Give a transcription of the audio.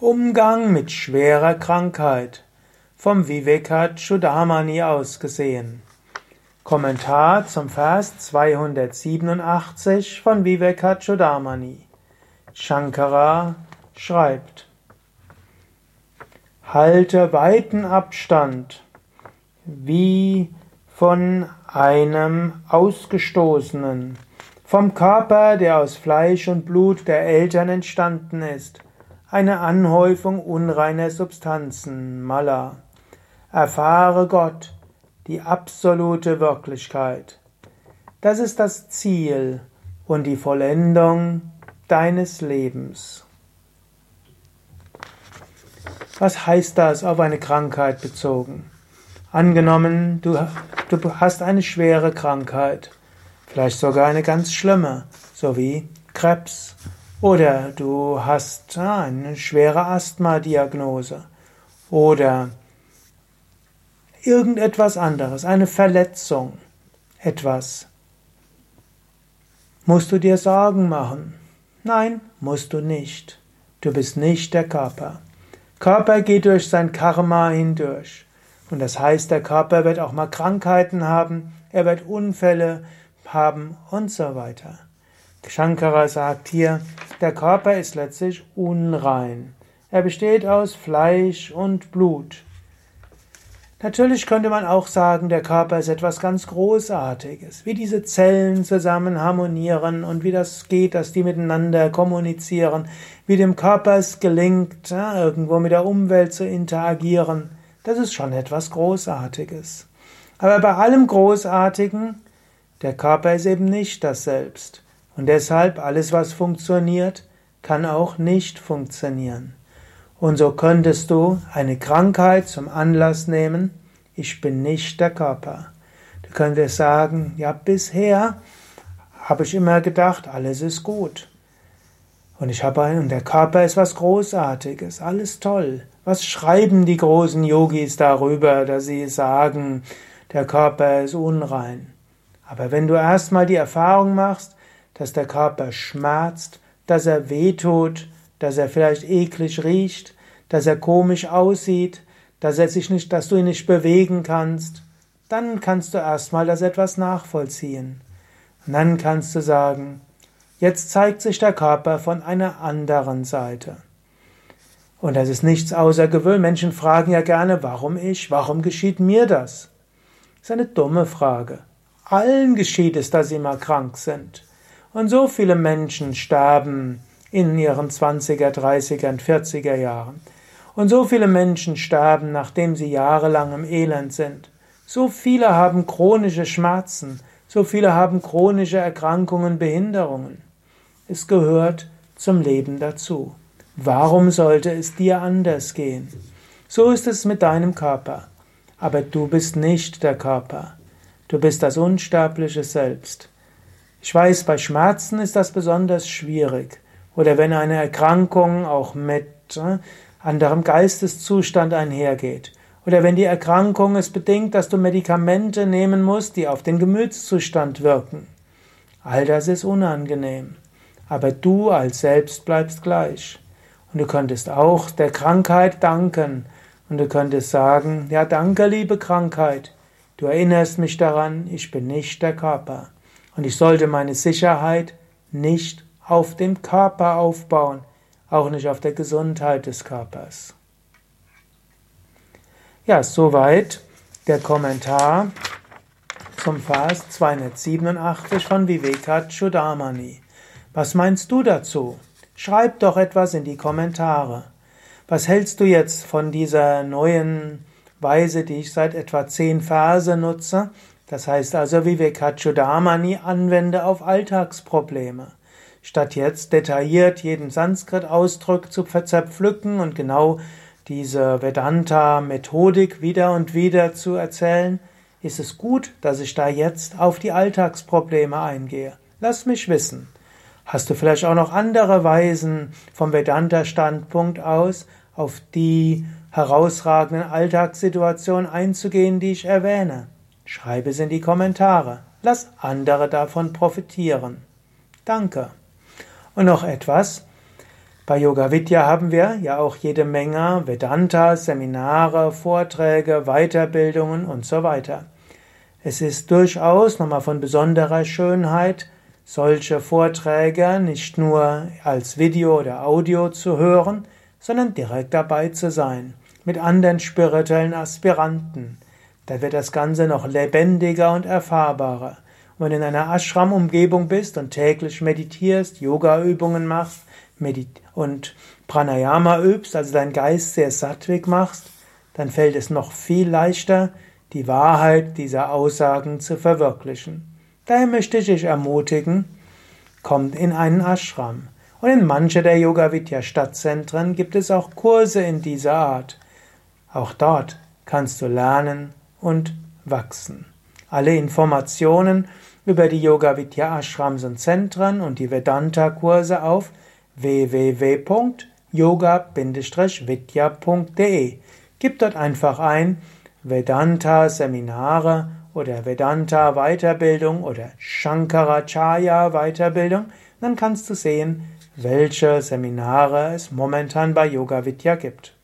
Umgang mit schwerer Krankheit vom Vivekachudamani aus gesehen. Kommentar zum Vers 287 von Vivekachudamani. Shankara schreibt Halte weiten Abstand wie von einem Ausgestoßenen, vom Körper, der aus Fleisch und Blut der Eltern entstanden ist, eine Anhäufung unreiner Substanzen, Mala. Erfahre Gott, die absolute Wirklichkeit. Das ist das Ziel und die Vollendung deines Lebens. Was heißt das auf eine Krankheit bezogen? Angenommen, du, du hast eine schwere Krankheit, vielleicht sogar eine ganz schlimme, so wie Krebs, oder du hast eine schwere Asthma-Diagnose, oder irgendetwas anderes, eine Verletzung, etwas. Musst du dir Sorgen machen? Nein, musst du nicht. Du bist nicht der Körper. Körper geht durch sein Karma hindurch. Und das heißt, der Körper wird auch mal Krankheiten haben, er wird Unfälle haben und so weiter. Shankara sagt hier, der Körper ist letztlich unrein. Er besteht aus Fleisch und Blut. Natürlich könnte man auch sagen, der Körper ist etwas ganz Großartiges, wie diese Zellen zusammen harmonieren und wie das geht, dass die miteinander kommunizieren, wie dem Körper es gelingt, irgendwo mit der Umwelt zu interagieren. Das ist schon etwas Großartiges. Aber bei allem Großartigen, der Körper ist eben nicht das Selbst. Und deshalb alles, was funktioniert, kann auch nicht funktionieren. Und so könntest du eine Krankheit zum Anlass nehmen, ich bin nicht der Körper. Du könntest sagen, ja, bisher habe ich immer gedacht, alles ist gut. Und ich habe einen, und der Körper ist was Großartiges, alles toll. Was schreiben die großen Yogis darüber, dass sie sagen, der Körper ist unrein? Aber wenn du erstmal die Erfahrung machst, dass der Körper schmerzt, dass er wehtut, dass er vielleicht eklig riecht, dass er komisch aussieht, dass er sich nicht, dass du ihn nicht bewegen kannst, dann kannst du erstmal das etwas nachvollziehen. Und dann kannst du sagen, jetzt zeigt sich der Körper von einer anderen Seite. Und das ist nichts außergewöhnliches. Menschen fragen ja gerne, warum ich, warum geschieht mir das? Das ist eine dumme Frage. Allen geschieht es, dass sie mal krank sind. Und so viele Menschen sterben in ihren 20er, 30er und 40er Jahren. Und so viele Menschen sterben, nachdem sie jahrelang im Elend sind. So viele haben chronische Schmerzen, so viele haben chronische Erkrankungen, Behinderungen. Es gehört zum Leben dazu. Warum sollte es dir anders gehen? So ist es mit deinem Körper. Aber du bist nicht der Körper. Du bist das unsterbliche Selbst. Ich weiß, bei Schmerzen ist das besonders schwierig. Oder wenn eine Erkrankung auch mit äh, anderem Geisteszustand einhergeht. Oder wenn die Erkrankung es bedingt, dass du Medikamente nehmen musst, die auf den Gemütszustand wirken. All das ist unangenehm. Aber du als Selbst bleibst gleich. Und du könntest auch der Krankheit danken. Und du könntest sagen, ja danke, liebe Krankheit. Du erinnerst mich daran, ich bin nicht der Körper. Und ich sollte meine Sicherheit nicht auf dem Körper aufbauen, auch nicht auf der Gesundheit des Körpers. Ja, soweit der Kommentar zum Vers 287 von Vivekachudamani. Was meinst du dazu? Schreib doch etwas in die Kommentare. Was hältst du jetzt von dieser neuen Weise, die ich seit etwa zehn Verse nutze, das heißt also Vivekachudamani anwende auf Alltagsprobleme. Statt jetzt detailliert jeden Sanskrit-Ausdruck zu zerpflücken und genau diese Vedanta-Methodik wieder und wieder zu erzählen, ist es gut, dass ich da jetzt auf die Alltagsprobleme eingehe. Lass mich wissen. Hast du vielleicht auch noch andere Weisen vom Vedanta-Standpunkt aus auf die herausragenden Alltagssituationen einzugehen, die ich erwähne? Schreibe es in die Kommentare. Lass andere davon profitieren. Danke. Und noch etwas. Bei Yoga Vidya haben wir ja auch jede Menge Vedanta, Seminare, Vorträge, Weiterbildungen und so weiter. Es ist durchaus nochmal von besonderer Schönheit, solche Vorträge nicht nur als Video oder Audio zu hören, sondern direkt dabei zu sein, mit anderen spirituellen Aspiranten. Da wird das Ganze noch lebendiger und erfahrbarer. Und wenn du in einer Ashram-Umgebung bist und täglich meditierst, Yoga-Übungen machst und Pranayama übst, also dein Geist sehr sattwig machst, dann fällt es noch viel leichter, die Wahrheit dieser Aussagen zu verwirklichen. Daher möchte ich dich ermutigen, kommt in einen Ashram. Und in manche der Yoga Vidya Stadtzentren gibt es auch Kurse in dieser Art. Auch dort kannst du lernen und wachsen. Alle Informationen über die Yoga Vidya Ashrams und Zentren und die Vedanta Kurse auf www.yoga-vidya.de. Gib dort einfach ein Vedanta Seminare oder Vedanta Weiterbildung oder Shankaracharya Weiterbildung, dann kannst du sehen, welche Seminare es momentan bei Yoga Vidya gibt.